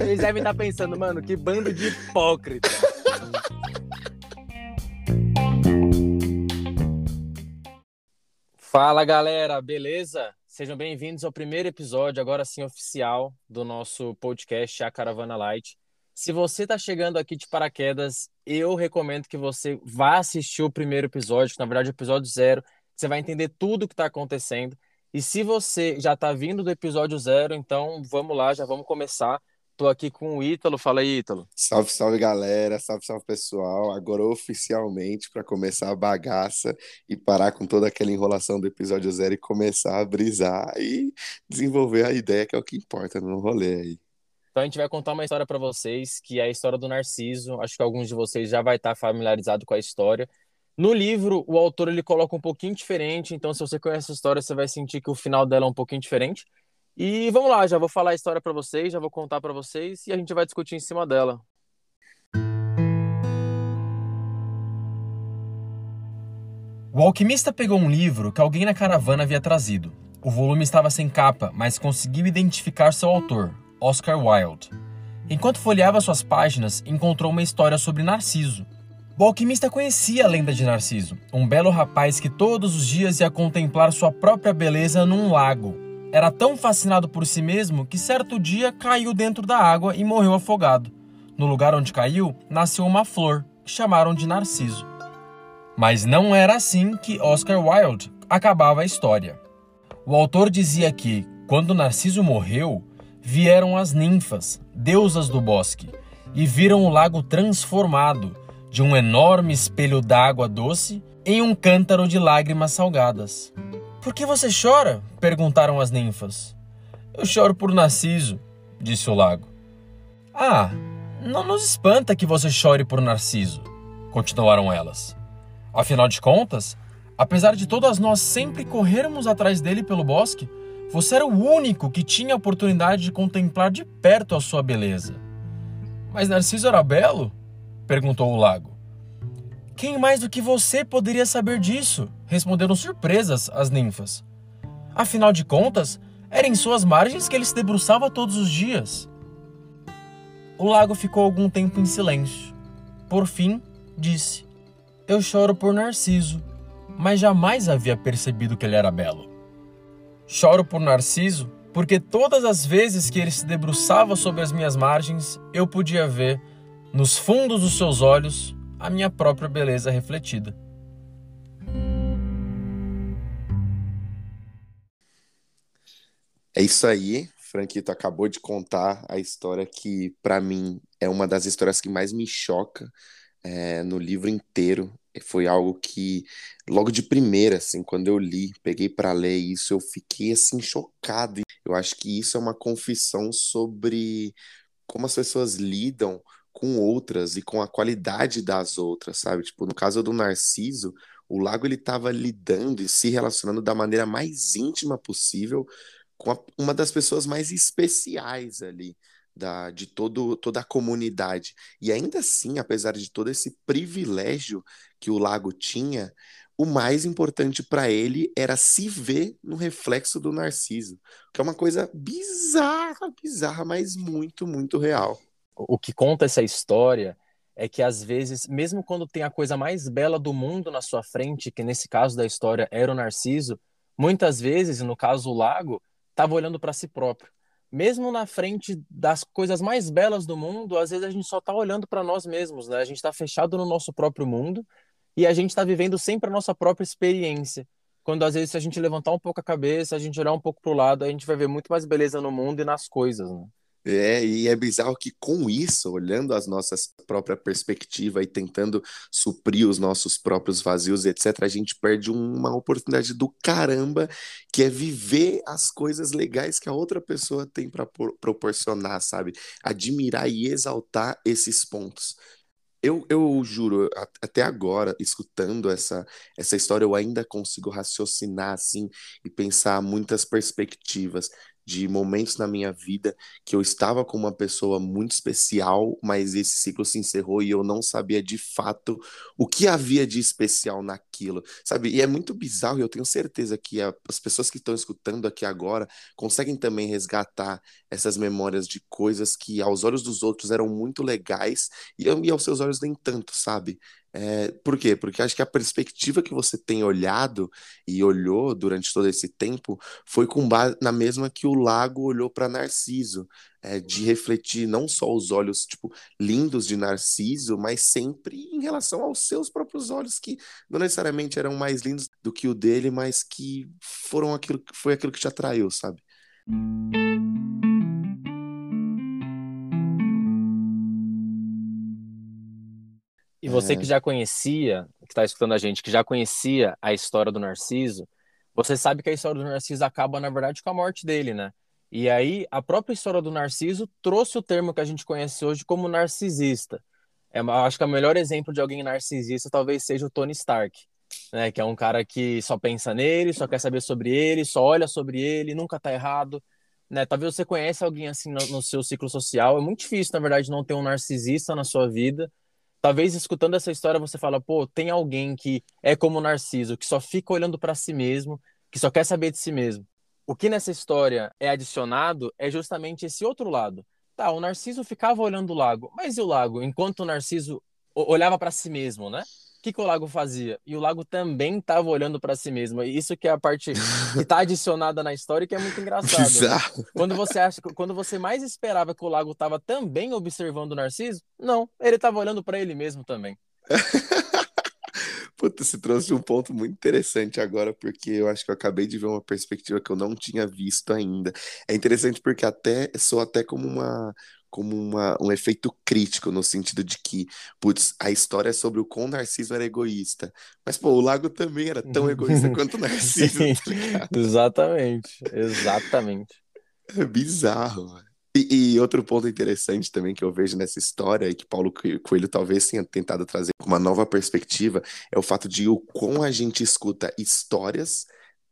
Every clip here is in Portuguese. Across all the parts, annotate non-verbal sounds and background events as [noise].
Eles devem estar pensando, mano, que bando de hipócrita. Fala galera, beleza? Sejam bem-vindos ao primeiro episódio, agora sim oficial, do nosso podcast A Caravana Light. Se você está chegando aqui de paraquedas, eu recomendo que você vá assistir o primeiro episódio, que na verdade é o episódio zero. Você vai entender tudo o que está acontecendo. E se você já está vindo do episódio zero, então vamos lá, já vamos começar. Tô aqui com o Ítalo. Fala aí, Ítalo. Salve, salve galera, salve, salve pessoal. Agora oficialmente para começar a bagaça e parar com toda aquela enrolação do episódio zero e começar a brisar e desenvolver a ideia que é o que importa no rolê aí. Então a gente vai contar uma história para vocês, que é a história do Narciso. Acho que alguns de vocês já vai estar familiarizado com a história. No livro, o autor ele coloca um pouquinho diferente, então se você conhece a história, você vai sentir que o final dela é um pouquinho diferente. E vamos lá, já vou falar a história para vocês, já vou contar para vocês e a gente vai discutir em cima dela. O alquimista pegou um livro que alguém na caravana havia trazido. O volume estava sem capa, mas conseguiu identificar seu autor, Oscar Wilde. Enquanto folheava suas páginas, encontrou uma história sobre Narciso. O alquimista conhecia a lenda de Narciso, um belo rapaz que todos os dias ia contemplar sua própria beleza num lago. Era tão fascinado por si mesmo que certo dia caiu dentro da água e morreu afogado. No lugar onde caiu, nasceu uma flor, que chamaram de Narciso. Mas não era assim que Oscar Wilde acabava a história. O autor dizia que, quando Narciso morreu, vieram as ninfas, deusas do bosque, e viram o lago transformado de um enorme espelho d'água doce em um cântaro de lágrimas salgadas. Por que você chora? perguntaram as ninfas. Eu choro por Narciso, disse o lago. Ah, não nos espanta que você chore por Narciso, continuaram elas. Afinal de contas, apesar de todas nós sempre corrermos atrás dele pelo bosque, você era o único que tinha a oportunidade de contemplar de perto a sua beleza. Mas Narciso era belo? Perguntou o lago. Quem mais do que você poderia saber disso? Responderam surpresas as ninfas. Afinal de contas, era em suas margens que ele se debruçava todos os dias. O lago ficou algum tempo em silêncio. Por fim, disse: Eu choro por Narciso, mas jamais havia percebido que ele era belo. Choro por Narciso porque todas as vezes que ele se debruçava sobre as minhas margens, eu podia ver, nos fundos dos seus olhos, a minha própria beleza refletida. É isso aí, Franquito acabou de contar a história que, para mim, é uma das histórias que mais me choca é, no livro inteiro. Foi algo que, logo de primeira, assim, quando eu li, peguei para ler isso, eu fiquei assim chocado. Eu acho que isso é uma confissão sobre como as pessoas lidam com outras e com a qualidade das outras, sabe? Tipo, no caso do Narciso, o Lago ele estava lidando e se relacionando da maneira mais íntima possível com a, uma das pessoas mais especiais ali da, de todo, toda a comunidade. E ainda assim, apesar de todo esse privilégio que o Lago tinha, o mais importante para ele era se ver no reflexo do Narciso, que é uma coisa bizarra, bizarra, mas muito, muito real o que conta essa história é que às vezes, mesmo quando tem a coisa mais bela do mundo na sua frente, que nesse caso da história era o Narciso, muitas vezes, no caso o Lago, estava olhando para si próprio. Mesmo na frente das coisas mais belas do mundo, às vezes a gente só está olhando para nós mesmos, né? A gente está fechado no nosso próprio mundo e a gente está vivendo sempre a nossa própria experiência. Quando às vezes se a gente levantar um pouco a cabeça, a gente olhar um pouco para o lado, a gente vai ver muito mais beleza no mundo e nas coisas, né? É, e é bizarro que com isso, olhando as nossas própria perspectiva e tentando suprir os nossos próprios vazios, etc., a gente perde uma oportunidade do caramba, que é viver as coisas legais que a outra pessoa tem para proporcionar, sabe? Admirar e exaltar esses pontos. Eu, eu juro, até agora, escutando essa, essa história, eu ainda consigo raciocinar assim e pensar muitas perspectivas de momentos na minha vida que eu estava com uma pessoa muito especial, mas esse ciclo se encerrou e eu não sabia de fato o que havia de especial naquele aquilo, sabe? E é muito bizarro, e eu tenho certeza que a, as pessoas que estão escutando aqui agora conseguem também resgatar essas memórias de coisas que aos olhos dos outros eram muito legais e, e aos seus olhos nem tanto, sabe? É, por quê? Porque acho que a perspectiva que você tem olhado e olhou durante todo esse tempo foi com base na mesma que o lago olhou para Narciso, é, de refletir não só os olhos tipo lindos de Narciso, mas sempre em relação aos seus próprios olhos que não necessariamente eram mais lindos do que o dele, mas que foram aquilo foi aquilo que te atraiu, sabe? E você é. que já conhecia, que está escutando a gente, que já conhecia a história do Narciso, você sabe que a história do Narciso acaba, na verdade, com a morte dele, né? E aí, a própria história do Narciso trouxe o termo que a gente conhece hoje como narcisista. É, acho que o melhor exemplo de alguém narcisista talvez seja o Tony Stark, né? Que é um cara que só pensa nele, só quer saber sobre ele, só olha sobre ele, nunca tá errado. Né? Talvez você conheça alguém assim no, no seu ciclo social. É muito difícil, na verdade, não ter um narcisista na sua vida Talvez escutando essa história você fala, pô, tem alguém que é como o Narciso, que só fica olhando para si mesmo, que só quer saber de si mesmo. O que nessa história é adicionado é justamente esse outro lado. Tá, o Narciso ficava olhando o lago, mas e o lago? Enquanto o Narciso olhava para si mesmo, né? Que, que o lago fazia? E o lago também estava olhando para si mesmo. E isso que é a parte que está [laughs] adicionada na história e que é muito engraçado. Né? Quando você acha, quando você mais esperava que o lago estava também observando o Narciso, não, ele estava olhando para ele mesmo também. [laughs] Puta, você trouxe um ponto muito interessante agora, porque eu acho que eu acabei de ver uma perspectiva que eu não tinha visto ainda. É interessante porque até sou até como uma, como uma, um efeito crítico, no sentido de que, putz, a história é sobre o quão Narciso era egoísta. Mas, pô, o Lago também era tão egoísta [laughs] quanto o Narciso. Tá exatamente, exatamente. É bizarro, mano. E, e, outro ponto interessante também que eu vejo nessa história e que Paulo Coelho talvez tenha tentado trazer uma nova perspectiva é o fato de o quão a gente escuta histórias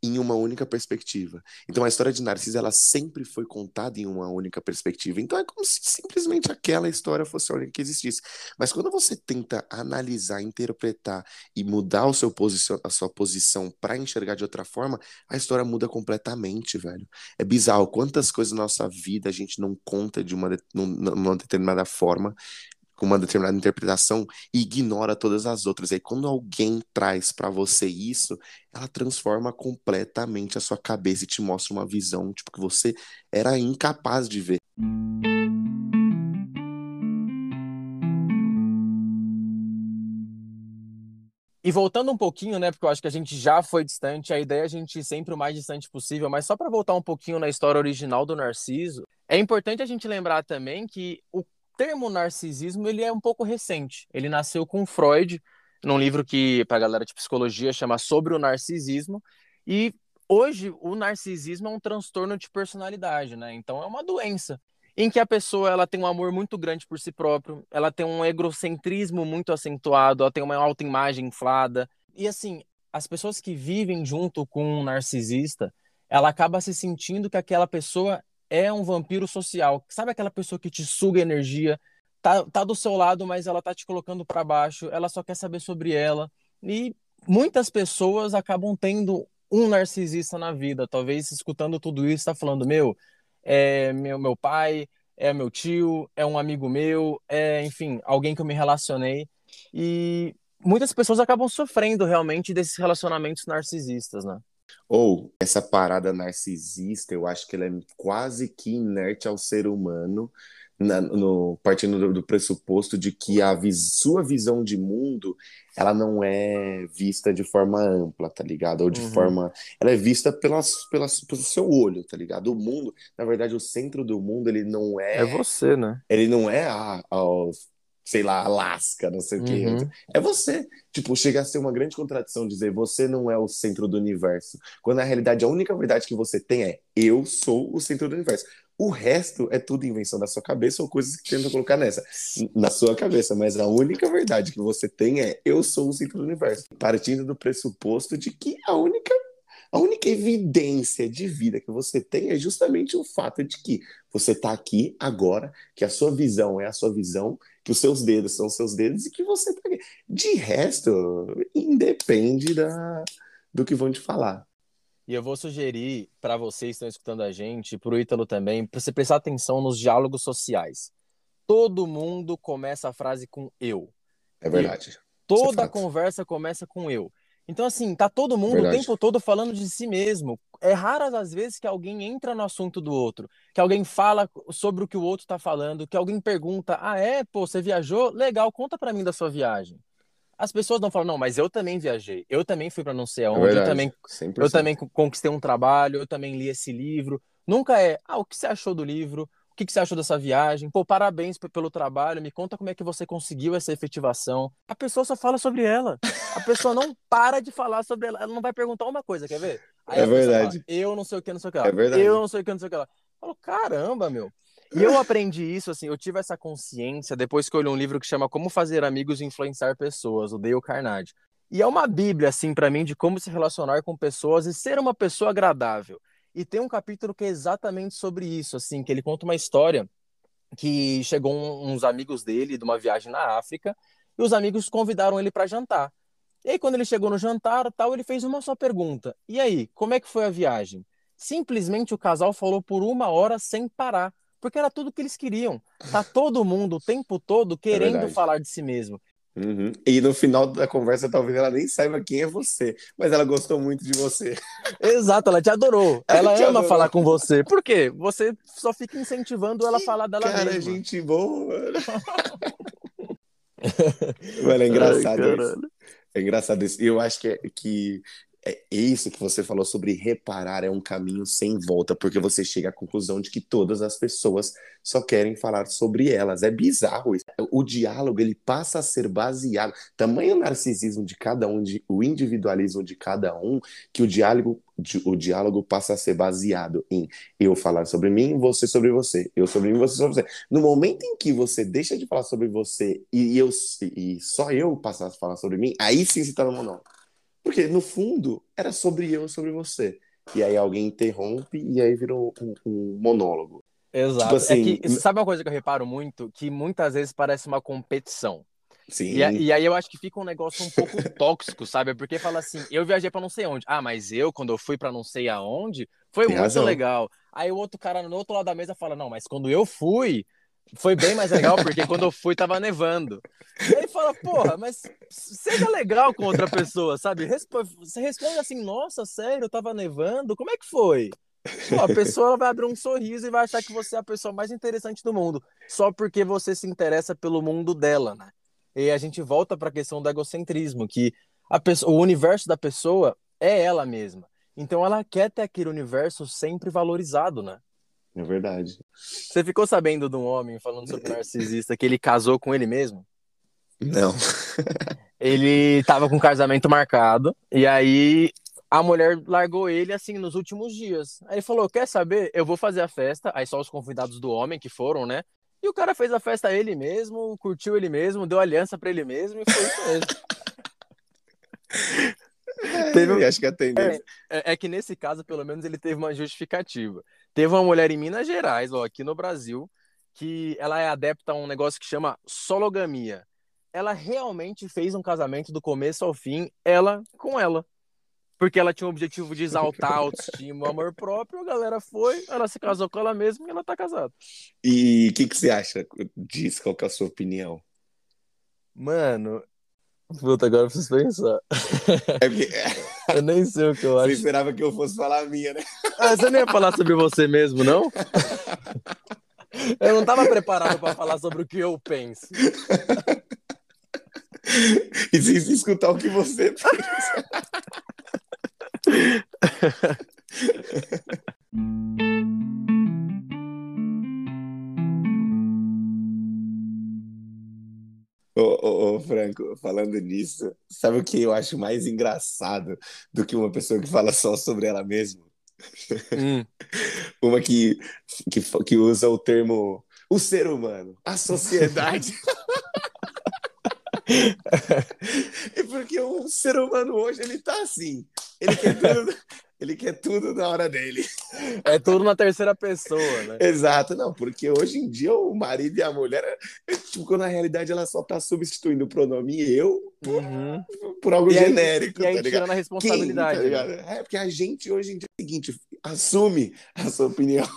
em uma única perspectiva. Então a história de Narciso ela sempre foi contada em uma única perspectiva. Então é como se simplesmente aquela história fosse a única que existisse. Mas quando você tenta analisar, interpretar e mudar o seu posição, a sua posição para enxergar de outra forma, a história muda completamente, velho. É bizarro quantas coisas na nossa vida a gente não conta de uma, de, numa determinada forma com uma determinada interpretação e ignora todas as outras. E aí, quando alguém traz para você isso, ela transforma completamente a sua cabeça e te mostra uma visão tipo, que você era incapaz de ver. E voltando um pouquinho, né, porque eu acho que a gente já foi distante, a ideia é a gente ir sempre o mais distante possível, mas só para voltar um pouquinho na história original do Narciso, é importante a gente lembrar também que o termo narcisismo ele é um pouco recente. Ele nasceu com Freud, num livro que para a galera de psicologia chama Sobre o Narcisismo, e hoje o narcisismo é um transtorno de personalidade, né? Então é uma doença em que a pessoa ela tem um amor muito grande por si próprio, ela tem um egocentrismo muito acentuado, ela tem uma autoimagem inflada. E assim, as pessoas que vivem junto com um narcisista, ela acaba se sentindo que aquela pessoa é um vampiro social. Sabe aquela pessoa que te suga energia, tá, tá do seu lado, mas ela tá te colocando para baixo, ela só quer saber sobre ela. E muitas pessoas acabam tendo um narcisista na vida. Talvez escutando tudo isso, tá falando, meu, é meu, meu pai, é meu tio, é um amigo meu, é, enfim, alguém que eu me relacionei. E muitas pessoas acabam sofrendo realmente desses relacionamentos narcisistas, né? Ou essa parada narcisista, eu acho que ela é quase que inerte ao ser humano, na, no, partindo do, do, pressuposto de que a vis, sua visão de mundo ela não é vista de forma ampla, tá ligado? Ou de uhum. forma. Ela é vista pelas, pelas, pelo seu olho, tá ligado? O mundo, na verdade, o centro do mundo, ele não é. É você, né? Ele não é a, a, sei lá, Alasca, não sei o que. Uhum. É você. Tipo, chega a ser uma grande contradição dizer você não é o centro do universo. Quando na realidade a única verdade que você tem é eu sou o centro do universo. O resto é tudo invenção da sua cabeça ou coisas que tentam colocar nessa. Na sua cabeça, mas a única verdade que você tem é eu sou o centro do universo. Partindo do pressuposto de que a única A única evidência de vida que você tem é justamente o fato de que você está aqui agora, que a sua visão é a sua visão, que os seus dedos são os seus dedos e que você está aqui. De resto, independe da, do que vão te falar. E eu vou sugerir para vocês que estão escutando a gente, para o Ítalo também, para você prestar atenção nos diálogos sociais. Todo mundo começa a frase com eu. É verdade. Eu. Toda é conversa começa com eu. Então, assim, tá todo mundo verdade. o tempo todo falando de si mesmo. É raras as vezes que alguém entra no assunto do outro, que alguém fala sobre o que o outro tá falando, que alguém pergunta: ah, é? Pô, você viajou? Legal, conta para mim da sua viagem as pessoas não falam, não, mas eu também viajei, eu também fui para não sei é aonde, eu, também, eu também conquistei um trabalho, eu também li esse livro. Nunca é, ah, o que você achou do livro? O que você achou dessa viagem? Pô, parabéns pelo trabalho, me conta como é que você conseguiu essa efetivação. A pessoa só fala sobre ela. A pessoa não para de falar sobre ela. Ela não vai perguntar uma coisa, quer ver? Aí é verdade. Fala, eu não sei o que, não sei o que lá. É verdade. Eu não sei o que, não sei o que lá. Eu falo, caramba, meu. E eu aprendi isso, assim, eu tive essa consciência depois que eu li um livro que chama Como Fazer Amigos e Influenciar Pessoas, o Dale Carnegie. E é uma bíblia, assim, para mim, de como se relacionar com pessoas e ser uma pessoa agradável. E tem um capítulo que é exatamente sobre isso, assim, que ele conta uma história que chegou uns amigos dele de uma viagem na África e os amigos convidaram ele para jantar. E aí, quando ele chegou no jantar, tal, ele fez uma só pergunta. E aí, como é que foi a viagem? Simplesmente o casal falou por uma hora sem parar porque era tudo que eles queriam. Tá todo mundo o tempo todo é querendo é falar de si mesmo. Uhum. E no final da conversa, talvez ela nem saiba quem é você, mas ela gostou muito de você. [laughs] Exato, ela te adorou. Ela, ela te ama adorou. falar com você. Por quê? Você só fica incentivando ela a falar dela cara, mesma. Cara, gente boa, mano. [laughs] mano, é engraçado Ai, isso. É engraçado isso. E eu acho que, é, que é isso que você falou sobre reparar é um caminho sem volta, porque você chega à conclusão de que todas as pessoas só querem falar sobre elas. É bizarro isso. O diálogo ele passa a ser baseado, tamanho narcisismo de cada um, de, o individualismo de cada um, que o diálogo o diálogo passa a ser baseado em eu falar sobre mim, você sobre você, eu sobre mim, você sobre você. No momento em que você deixa de falar sobre você e eu e só eu passar a falar sobre mim, aí sim se tá no monólogo. Porque, no fundo, era sobre eu, sobre você. E aí alguém interrompe e aí virou um, um monólogo. Exato. Tipo assim, é que, sabe uma coisa que eu reparo muito? Que muitas vezes parece uma competição. Sim. E, e, aí eu acho que fica um negócio um pouco [laughs] tóxico, sabe? Porque fala assim, eu viajei para não sei onde. Ah, mas eu, quando eu fui para não sei aonde, foi Tem muito razão. legal. Aí o outro cara no outro lado da mesa fala, não, mas quando eu fui, foi bem mais legal, porque [laughs] quando eu fui tava nevando. E aí fala, porra, mas seja legal com outra pessoa, sabe? Você responde assim, nossa, sério, tava nevando? Como é que foi? Pô, a pessoa vai abrir um sorriso e vai achar que você é a pessoa mais interessante do mundo, só porque você se interessa pelo mundo dela, né? E a gente volta para a questão do egocentrismo, que a pessoa, o universo da pessoa é ela mesma. Então ela quer ter aquele universo sempre valorizado, né? É verdade. Você ficou sabendo de um homem falando sobre [laughs] narcisista que ele casou com ele mesmo? Não. [laughs] ele tava com casamento marcado e aí a mulher largou ele assim nos últimos dias. Aí ele falou: Quer saber? Eu vou fazer a festa. Aí só os convidados do homem que foram, né? E o cara fez a festa ele mesmo, curtiu ele mesmo, deu aliança para ele mesmo e foi isso mesmo. [laughs] [laughs] teve, acho que a tendência. É, é, é, que nesse caso, pelo menos, ele teve uma justificativa. Teve uma mulher em Minas Gerais, ó, aqui no Brasil, que ela é adepta a um negócio que chama sologamia. Ela realmente fez um casamento do começo ao fim, ela com ela. Porque ela tinha o objetivo de exaltar a autoestima, o amor próprio, a galera foi, ela se casou com ela mesma e ela tá casada. E o que, que você acha disso? Qual que é a sua opinião? Mano, Puta, agora eu preciso pensar. É porque... [laughs] eu nem sei o que eu acho. Você esperava que eu fosse falar a minha, né? Ah, você nem ia falar sobre você mesmo, não? Eu não estava preparado para falar sobre o que eu penso. E sem escutar o que você pensa. [laughs] Ô, ô, ô, Franco, falando nisso, sabe o que eu acho mais engraçado do que uma pessoa que fala só sobre ela mesma? Hum. [laughs] uma que, que, que usa o termo o ser humano, a sociedade. [laughs] e porque o ser humano hoje ele tá assim. Ele quer tudo, Ele quer tudo na hora dele. É tudo na terceira pessoa, né? Exato, não, porque hoje em dia o marido e a mulher, tipo, quando na realidade ela só tá substituindo o pronome eu por, uhum. por algo e genérico. Aí, e aí tá tirando a responsabilidade. Quem, tá né? É, porque a gente hoje em dia é o seguinte, assume a sua opinião.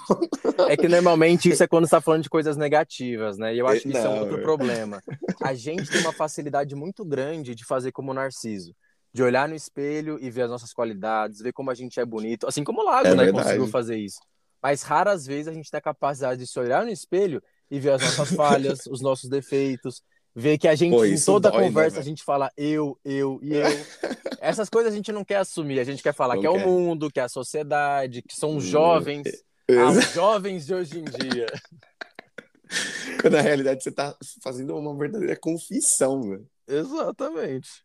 É que normalmente isso é quando está falando de coisas negativas, né? E eu acho que isso não, é outro é. problema. A gente tem uma facilidade muito grande de fazer como Narciso de olhar no espelho e ver as nossas qualidades, ver como a gente é bonito, assim como o Lago, é né, verdade. conseguiu fazer isso. Mas raras vezes a gente tem a capacidade de se olhar no espelho e ver as nossas [laughs] falhas, os nossos defeitos, ver que a gente, Pô, em toda dói, né, conversa, né, a gente fala eu, eu e eu. [laughs] Essas coisas a gente não quer assumir, a gente quer falar não que é o mundo, que é a sociedade, que são os jovens, ah, os jovens de hoje em dia. [laughs] Quando na realidade você está fazendo uma verdadeira confissão, né? Exatamente.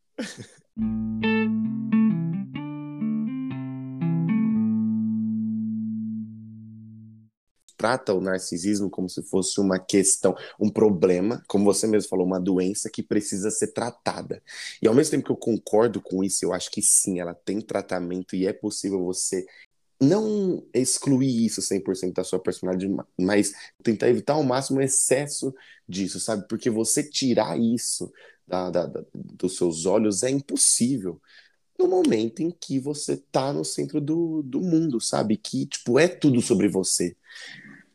Trata o narcisismo como se fosse uma questão, um problema, como você mesmo falou, uma doença que precisa ser tratada. E ao mesmo tempo que eu concordo com isso, eu acho que sim, ela tem tratamento e é possível você não excluir isso 100% da sua personalidade, mas tentar evitar ao máximo o excesso disso, sabe? Porque você tirar isso da, da, da, dos seus olhos é impossível no momento em que você tá no centro do, do mundo, sabe? Que, tipo, é tudo sobre você.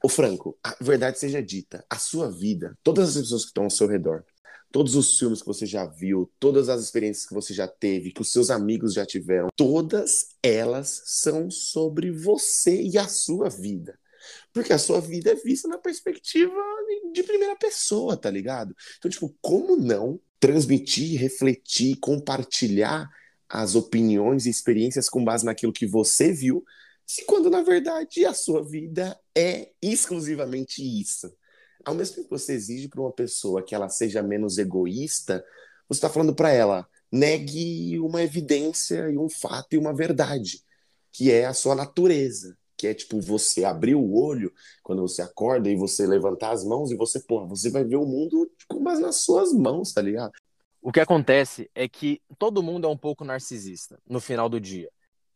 Ô Franco, a verdade seja dita, a sua vida, todas as pessoas que estão ao seu redor, todos os filmes que você já viu, todas as experiências que você já teve, que os seus amigos já tiveram, todas elas são sobre você e a sua vida. Porque a sua vida é vista na perspectiva de primeira pessoa, tá ligado? Então, tipo, como não transmitir, refletir, compartilhar as opiniões e experiências com base naquilo que você viu, se quando na verdade a sua vida é exclusivamente isso. Ao mesmo tempo que você exige para uma pessoa que ela seja menos egoísta, você está falando para ela, negue uma evidência e um fato e uma verdade, que é a sua natureza que é tipo você abrir o olho quando você acorda e você levantar as mãos e você, porra, você vai ver o mundo com base nas suas mãos, tá ligado? O que acontece é que todo mundo é um pouco narcisista no final do dia.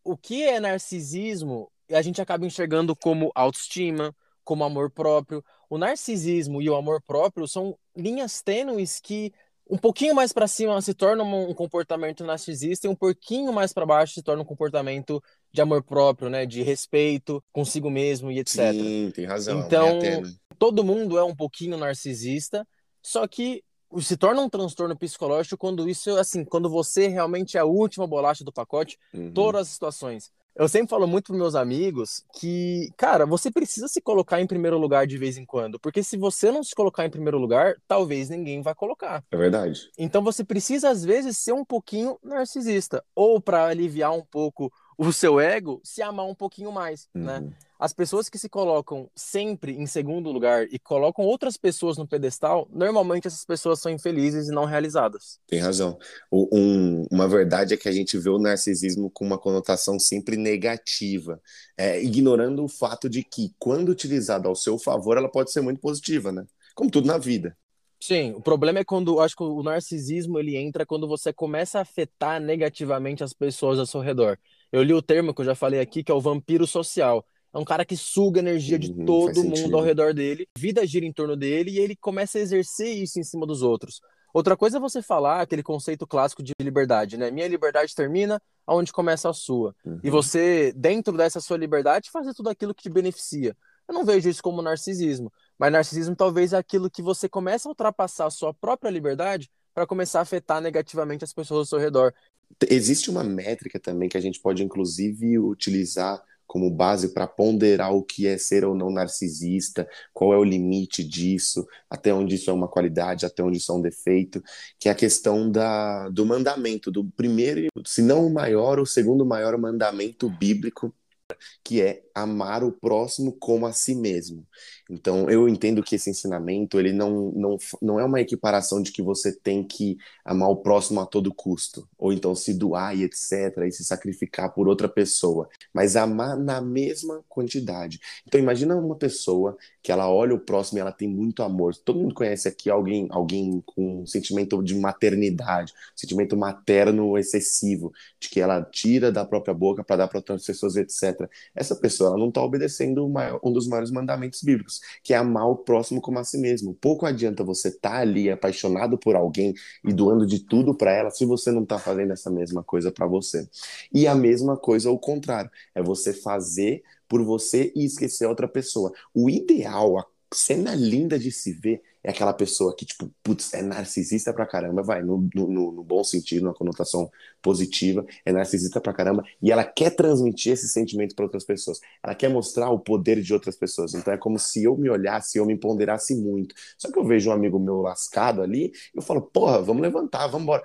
O que é narcisismo, a gente acaba enxergando como autoestima, como amor próprio. O narcisismo e o amor próprio são linhas tênues que um pouquinho mais para cima se torna um comportamento narcisista e um pouquinho mais para baixo se torna um comportamento de amor próprio, né? De respeito consigo mesmo e etc. Sim, tem razão. Então, todo mundo é um pouquinho narcisista, só que se torna um transtorno psicológico quando isso, assim, quando você realmente é a última bolacha do pacote, uhum. todas as situações. Eu sempre falo muito para meus amigos que, cara, você precisa se colocar em primeiro lugar de vez em quando, porque se você não se colocar em primeiro lugar, talvez ninguém vai colocar. É verdade. Então você precisa às vezes ser um pouquinho narcisista, ou para aliviar um pouco o seu ego se amar um pouquinho mais, né? uhum. né? As pessoas que se colocam sempre em segundo lugar e colocam outras pessoas no pedestal, normalmente essas pessoas são infelizes e não realizadas. Tem razão. O, um, uma verdade é que a gente vê o narcisismo com uma conotação sempre negativa, é, ignorando o fato de que, quando utilizada ao seu favor, ela pode ser muito positiva, né? Como tudo na vida. Sim, o problema é quando acho que o narcisismo ele entra quando você começa a afetar negativamente as pessoas ao seu redor. Eu li o termo que eu já falei aqui, que é o vampiro social. É um cara que suga a energia de uhum, todo mundo ao redor dele, vida gira em torno dele e ele começa a exercer isso em cima dos outros. Outra coisa é você falar aquele conceito clássico de liberdade, né? Minha liberdade termina aonde começa a sua. Uhum. E você, dentro dessa sua liberdade, fazer tudo aquilo que te beneficia. Eu não vejo isso como narcisismo, mas narcisismo talvez é aquilo que você começa a ultrapassar a sua própria liberdade para começar a afetar negativamente as pessoas ao seu redor. Existe uma métrica também que a gente pode, inclusive, utilizar como base para ponderar o que é ser ou não narcisista, qual é o limite disso, até onde isso é uma qualidade, até onde isso é um defeito, que é a questão da, do mandamento, do primeiro, se não o maior, o segundo maior mandamento bíblico, que é amar o próximo como a si mesmo. Então, eu entendo que esse ensinamento, ele não, não, não é uma equiparação de que você tem que amar o próximo a todo custo, ou então se doar e etc, e se sacrificar por outra pessoa, mas amar na mesma quantidade. Então, imagina uma pessoa que ela olha o próximo e ela tem muito amor. Todo mundo conhece aqui alguém, alguém com um sentimento de maternidade, um sentimento materno excessivo, de que ela tira da própria boca para dar para outras pessoas, etc. Essa pessoa ela não está obedecendo um dos maiores mandamentos bíblicos, que é amar o próximo como a si mesmo. Pouco adianta você estar tá ali apaixonado por alguém e doando de tudo para ela se você não está fazendo essa mesma coisa para você. E a mesma coisa ao contrário, é você fazer por você e esquecer outra pessoa. O ideal, a cena linda de se ver é aquela pessoa que, tipo, putz, é narcisista pra caramba, vai, no, no, no, bom sentido, na conotação positiva, é narcisista pra caramba, e ela quer transmitir esse sentimento para outras pessoas. Ela quer mostrar o poder de outras pessoas. Então é como se eu me olhasse, eu me ponderasse muito. Só que eu vejo um amigo meu lascado ali, eu falo, porra, vamos levantar, vamos embora.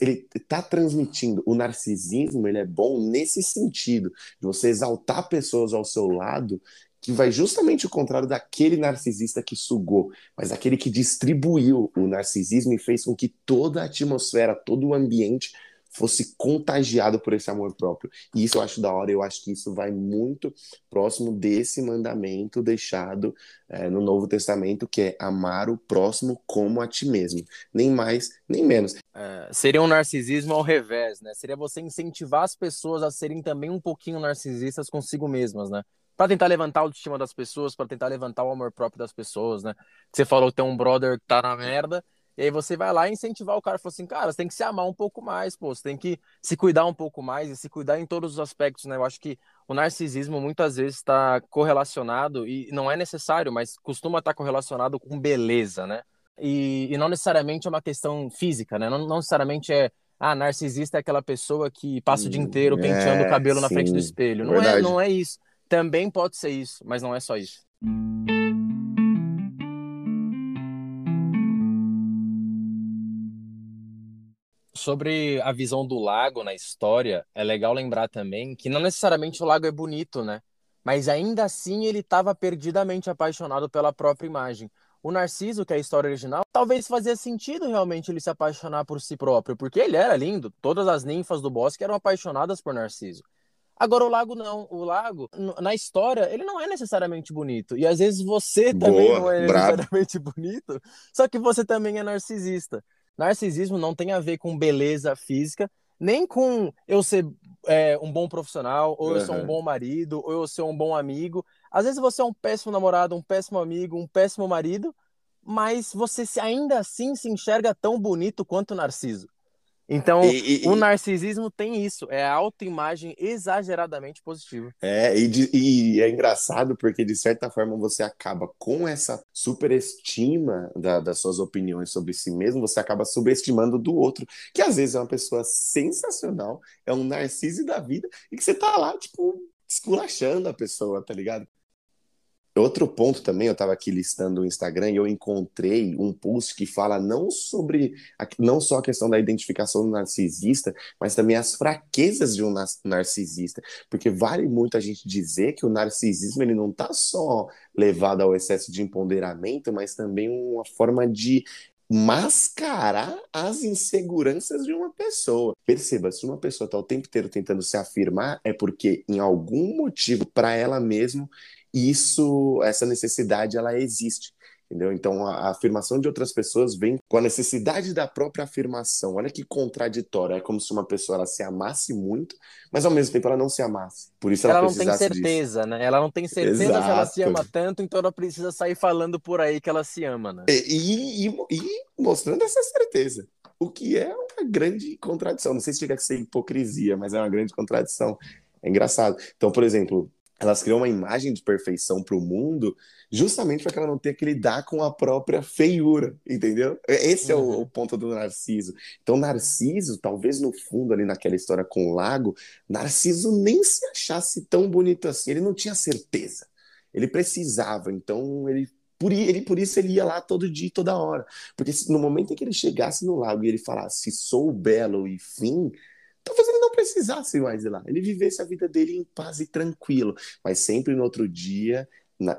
Ele tá transmitindo. O narcisismo, ele é bom nesse sentido, de você exaltar pessoas ao seu lado que vai justamente o contrário daquele narcisista que sugou, mas aquele que distribuiu o narcisismo e fez com que toda a atmosfera, todo o ambiente fosse contagiado por esse amor próprio. E isso eu acho da hora, eu acho que isso vai muito próximo desse mandamento deixado é, no Novo Testamento, que é amar o próximo como a ti mesmo, nem mais, nem menos. É, seria um narcisismo ao revés, né? Seria você incentivar as pessoas a serem também um pouquinho narcisistas consigo mesmas, né? Para tentar levantar a autoestima das pessoas, para tentar levantar o amor próprio das pessoas, né? Você falou que tem um brother que tá na merda, e aí você vai lá e incentivar o cara, fala assim, cara, você tem que se amar um pouco mais, pô, você tem que se cuidar um pouco mais e se cuidar em todos os aspectos, né? Eu acho que o narcisismo muitas vezes está correlacionado, e não é necessário, mas costuma estar tá correlacionado com beleza, né? E, e, não necessariamente é uma questão física, né? Não, não necessariamente é ah, narcisista é aquela pessoa que passa o dia inteiro penteando é, o cabelo sim, na frente do espelho. Não é, não é isso. Também pode ser isso, mas não é só isso. Sobre a visão do lago na história, é legal lembrar também que não necessariamente o lago é bonito, né? Mas ainda assim ele estava perdidamente apaixonado pela própria imagem. O Narciso, que é a história original, talvez fazia sentido realmente ele se apaixonar por si próprio, porque ele era lindo. Todas as ninfas do bosque eram apaixonadas por Narciso. Agora o lago não. O lago, na história, ele não é necessariamente bonito. E às vezes você também Boa, não é necessariamente bravo. [laughs] bonito, só que você também é narcisista. Narcisismo não tem a ver com beleza física, nem com eu ser é, um bom profissional, ou eu sou um bom marido, ou eu sou um bom amigo. Às vezes você é um péssimo namorado, um péssimo amigo, um péssimo marido, mas você ainda assim se enxerga tão bonito quanto o Narciso. Então, e, e, o narcisismo tem isso, é a autoimagem exageradamente positiva. É, e, de, e, é engraçado porque, de certa forma, você acaba com essa superestima da, das suas opiniões sobre si mesmo, você acaba subestimando do outro, que às vezes é uma pessoa sensacional, é um narciso da vida, e que você tá lá, tipo, esculachando a pessoa, tá ligado? Outro ponto também, eu estava aqui listando o Instagram e eu encontrei um post que fala não sobre, não só a questão da identificação do narcisista, mas também as fraquezas de um narcisista, porque vale muito a gente dizer que o narcisismo ele não está só levado ao excesso de empoderamento, mas também uma forma de mascarar as inseguranças de uma pessoa. Perceba, se uma pessoa está o tempo inteiro tentando se afirmar, é porque em algum motivo para ela mesma isso, essa necessidade, ela existe. Entendeu? Então, a, a, afirmação de outras pessoas vem com a necessidade da própria afirmação. Olha que contraditório. É como se uma pessoa ela se amasse muito, mas ao mesmo tempo ela não se amasse. Por isso ela, ela não tem certeza, disso. né? Ela não tem certeza Exato. se ela se ama tanto, então ela precisa sair falando por aí que ela se ama, né? E, e, e mostrando essa certeza. O que é uma grande contradição. Não sei se chega a ser hipocrisia, mas é uma grande contradição. É engraçado. Então, por exemplo, elas criam uma imagem de perfeição para o mundo justamente para que ela não tenha que lidar com a própria feiura, entendeu? Esse é o, uhum. o, ponto do Narciso. Então, Narciso, talvez no fundo, ali naquela história com o lago, Narciso nem se achasse tão bonito assim, ele não tinha certeza. Ele precisava, então ele por, ele, por isso ele ia lá todo dia, toda hora. Porque no momento em que ele chegasse no lago e ele falasse, sou belo e fim, talvez ele não precisasse mais ir lá. Ele vivesse a vida dele em paz e tranquilo. Mas sempre no outro dia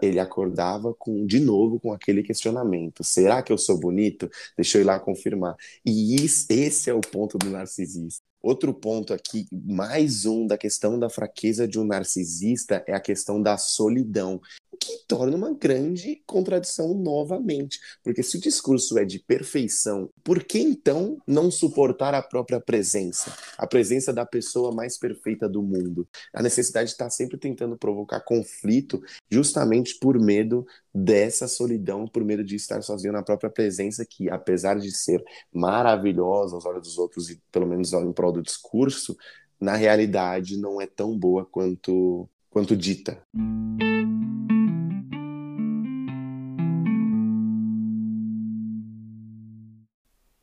ele acordava com de novo com aquele questionamento: será que eu sou bonito? Deixa eu ir lá confirmar. E isso, esse é o ponto do narcisista. Outro ponto aqui, mais um da questão da fraqueza de um narcisista é a questão da solidão, o que torna uma grande contradição novamente, porque se o discurso é de perfeição, por que então não suportar a própria presença, a presença da pessoa mais perfeita do mundo? A necessidade de estar sempre tentando provocar conflito, justamente por medo dessa solidão, por medo de estar sozinho na própria presença, que apesar de ser maravilhosa aos olhos dos outros e pelo menos em prol do discurso, na realidade não é tão boa quanto quanto dita.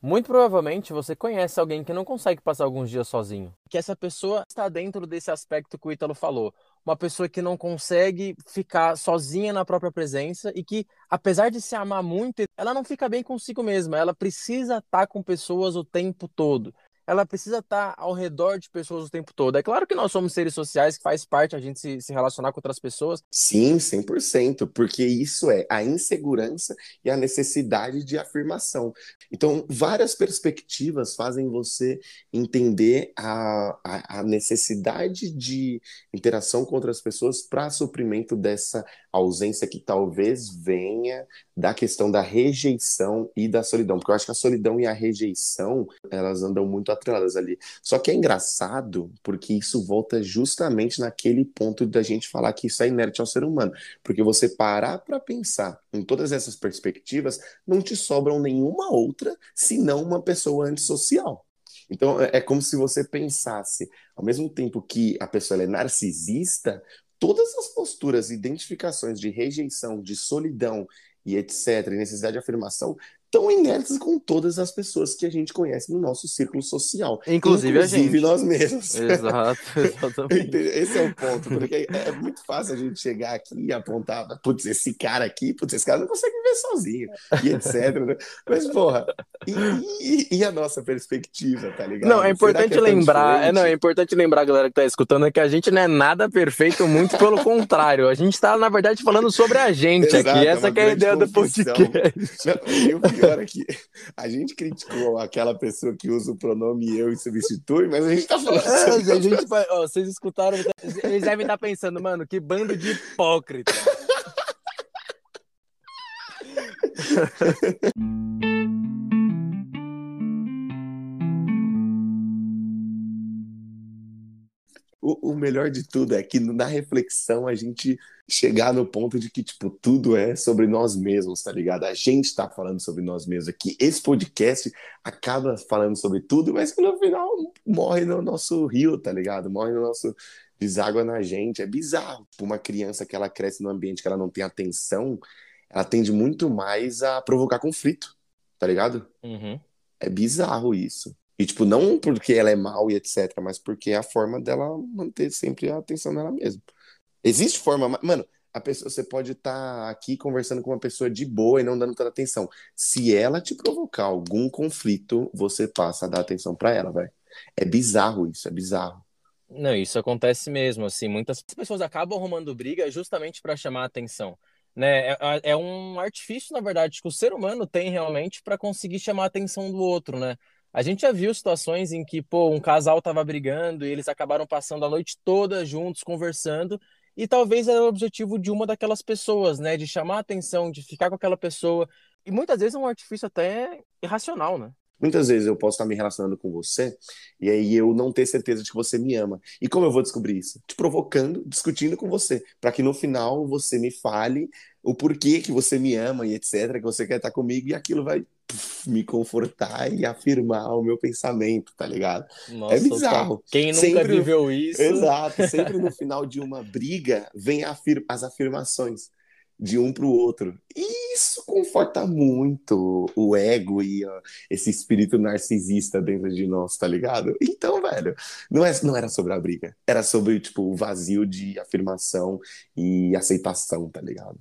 Muito provavelmente você conhece alguém que não consegue passar alguns dias sozinho. Que essa pessoa está dentro desse aspecto que o Ítalo falou uma pessoa que não consegue ficar sozinha na própria presença e que, apesar de se amar muito, ela não fica bem consigo mesma. Ela precisa estar com pessoas o tempo todo ela precisa estar ao redor de pessoas o tempo todo. É claro que nós somos seres sociais, que faz parte a gente se, se relacionar com outras pessoas. Sim, 100%, porque isso é a insegurança e a necessidade de afirmação. Então, várias perspectivas fazem você entender a, a, a necessidade de interação com outras pessoas para suprimento dessa ausência que talvez venha da questão da rejeição e da solidão, porque eu acho que a solidão e a rejeição, elas andam muito atreladas ali. Só que é engraçado porque isso volta justamente naquele ponto da gente falar que isso é inerte ao ser humano, porque você parar para pensar em todas essas perspectivas, não te sobram nenhuma outra senão uma pessoa antissocial. Então, é, é como se você pensasse, ao mesmo tempo que a pessoa é narcisista, todas as posturas, identificações de rejeição, de solidão e etc., necessidade de afirmação, tão inertes com todas as pessoas que a gente conhece no nosso círculo social. Inclusive, inclusive a gente. nós mesmos. Exato, [laughs] exatamente. Esse é o ponto, porque é muito fácil a gente chegar aqui e apontar, putz, esse cara aqui, putz, esse cara não consegue viver sozinho, e etc. Né? Mas, porra, e, e, e, a nossa perspectiva, tá ligado? Não, é importante é lembrar, é, não, é importante lembrar, galera que tá escutando, é que a gente não é nada perfeito, muito pelo [laughs] contrário. A gente tá, na verdade, falando sobre a gente Exato, aqui. Essa é, é a ideia confusão. do podcast. Não, pior é que a gente criticou aquela pessoa que usa o pronome eu e substitui, mas a gente tá falando. É, a gente, ó, vocês escutaram, eles devem estar pensando, mano, que bando de hipócrita. [laughs] o, melhor de tudo é que na reflexão a gente chegar no ponto de que, tipo, tudo é sobre nós mesmos, tá ligado? A gente tá falando sobre nós mesmos aqui. Esse podcast acaba falando sobre tudo, mas que no final morre no nosso rio, tá ligado? Morre no nosso deságua na gente. É bizarro. Tipo, uma criança que ela cresce num ambiente que ela não tem atenção, ela tende muito mais a provocar conflito, tá ligado? Uhum. É bizarro isso. E, tipo, não porque ela é mal e etc., mas porque é a forma dela manter sempre a atenção nela mesma. Existe forma. Mano, a pessoa, você pode estar tá aqui conversando com uma pessoa de boa e não dando tanta atenção. Se ela te provocar algum conflito, você passa a dar atenção para ela, velho. É bizarro isso, é bizarro. Não, isso acontece mesmo, assim, muitas pessoas acabam arrumando briga justamente para chamar a atenção, né? É, é, um artifício, na verdade, que o ser humano tem realmente para conseguir chamar a atenção do outro, né? A gente já viu situações em que, pô, um casal tava brigando e eles acabaram passando a noite toda juntos conversando e talvez era o objetivo de uma daquelas pessoas, né, de chamar a atenção, de ficar com aquela pessoa. E muitas vezes é um artifício até irracional, né? Muitas vezes eu posso estar me relacionando com você e aí eu não ter certeza de que você me ama. E como eu vou descobrir isso? Te provocando, discutindo com você, para que no final você me fale o porquê que você me ama e etc, que você quer estar comigo e aquilo vai me confortar e afirmar o meu pensamento, tá ligado? Nossa, é bizarro. Quem nunca sempre, viveu isso? Exato. Sempre no final de uma briga vem afir as afirmações de um para o outro. E isso conforta muito o ego e esse espírito narcisista dentro de nós, tá ligado? Então, velho, não, é, não era sobre a briga. Era sobre, tipo, o vazio de afirmação e aceitação, tá ligado?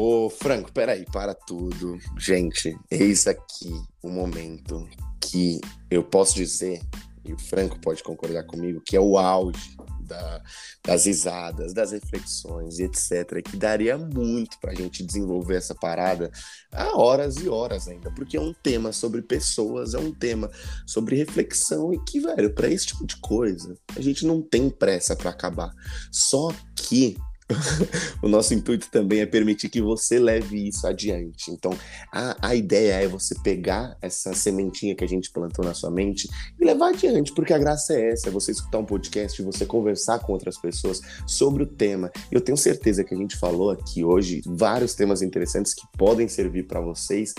Ô, Franco, peraí, para tudo. Gente, eis aqui o momento que eu posso dizer, e o Franco pode concordar comigo, que é o auge da, das risadas, das reflexões etc., que daria muito para a gente desenvolver essa parada há horas e horas ainda, porque é um tema sobre pessoas, é um tema sobre reflexão e que, velho, para esse tipo de coisa, a gente não tem pressa para acabar. Só que [laughs] o nosso intuito também é permitir que você leve isso adiante. Então, a, a ideia é você pegar essa sementinha que a gente plantou na sua mente e levar adiante, porque a graça é essa: é você escutar um podcast, você conversar com outras pessoas sobre o tema. Eu tenho certeza que a gente falou aqui hoje vários temas interessantes que podem servir para vocês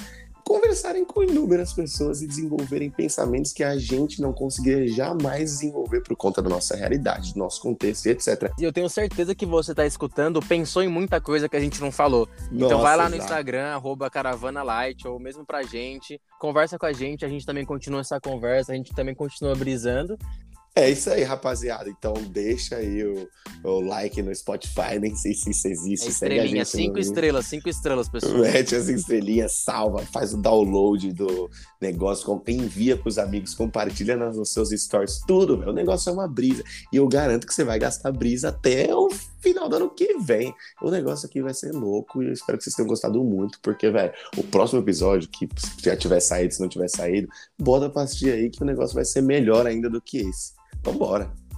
conversarem com inúmeras pessoas e desenvolverem pensamentos que a gente não conseguiria jamais desenvolver por conta da nossa realidade, do nosso contexto e etc. E eu tenho certeza que você está escutando, pensou em muita coisa que a gente não falou. Nossa, então vai lá no. Instagram, arroba caravanalight, ou mesmo pra gente, conversa com a gente, a gente também continua essa conversa, a gente também continua brisando. É isso aí, rapaziada. Então deixa aí o, o like no Spotify, nem sei se isso existe. É estrelinha, cinco estrelas, cinco estrelas, pessoal. Mete as estrelinhas, salva, faz o download do negócio, envia pros amigos, compartilha nos seus stories, tudo, meu. O negócio é uma brisa. E eu garanto que você vai gastar brisa até o final do ano que vem. O negócio aqui vai ser louco e eu espero que vocês tenham gostado muito, porque, velho, o próximo episódio, que já tiver saído, se não tiver saído, bota pra assistir aí que o negócio vai ser melhor ainda do que esse. Vambora.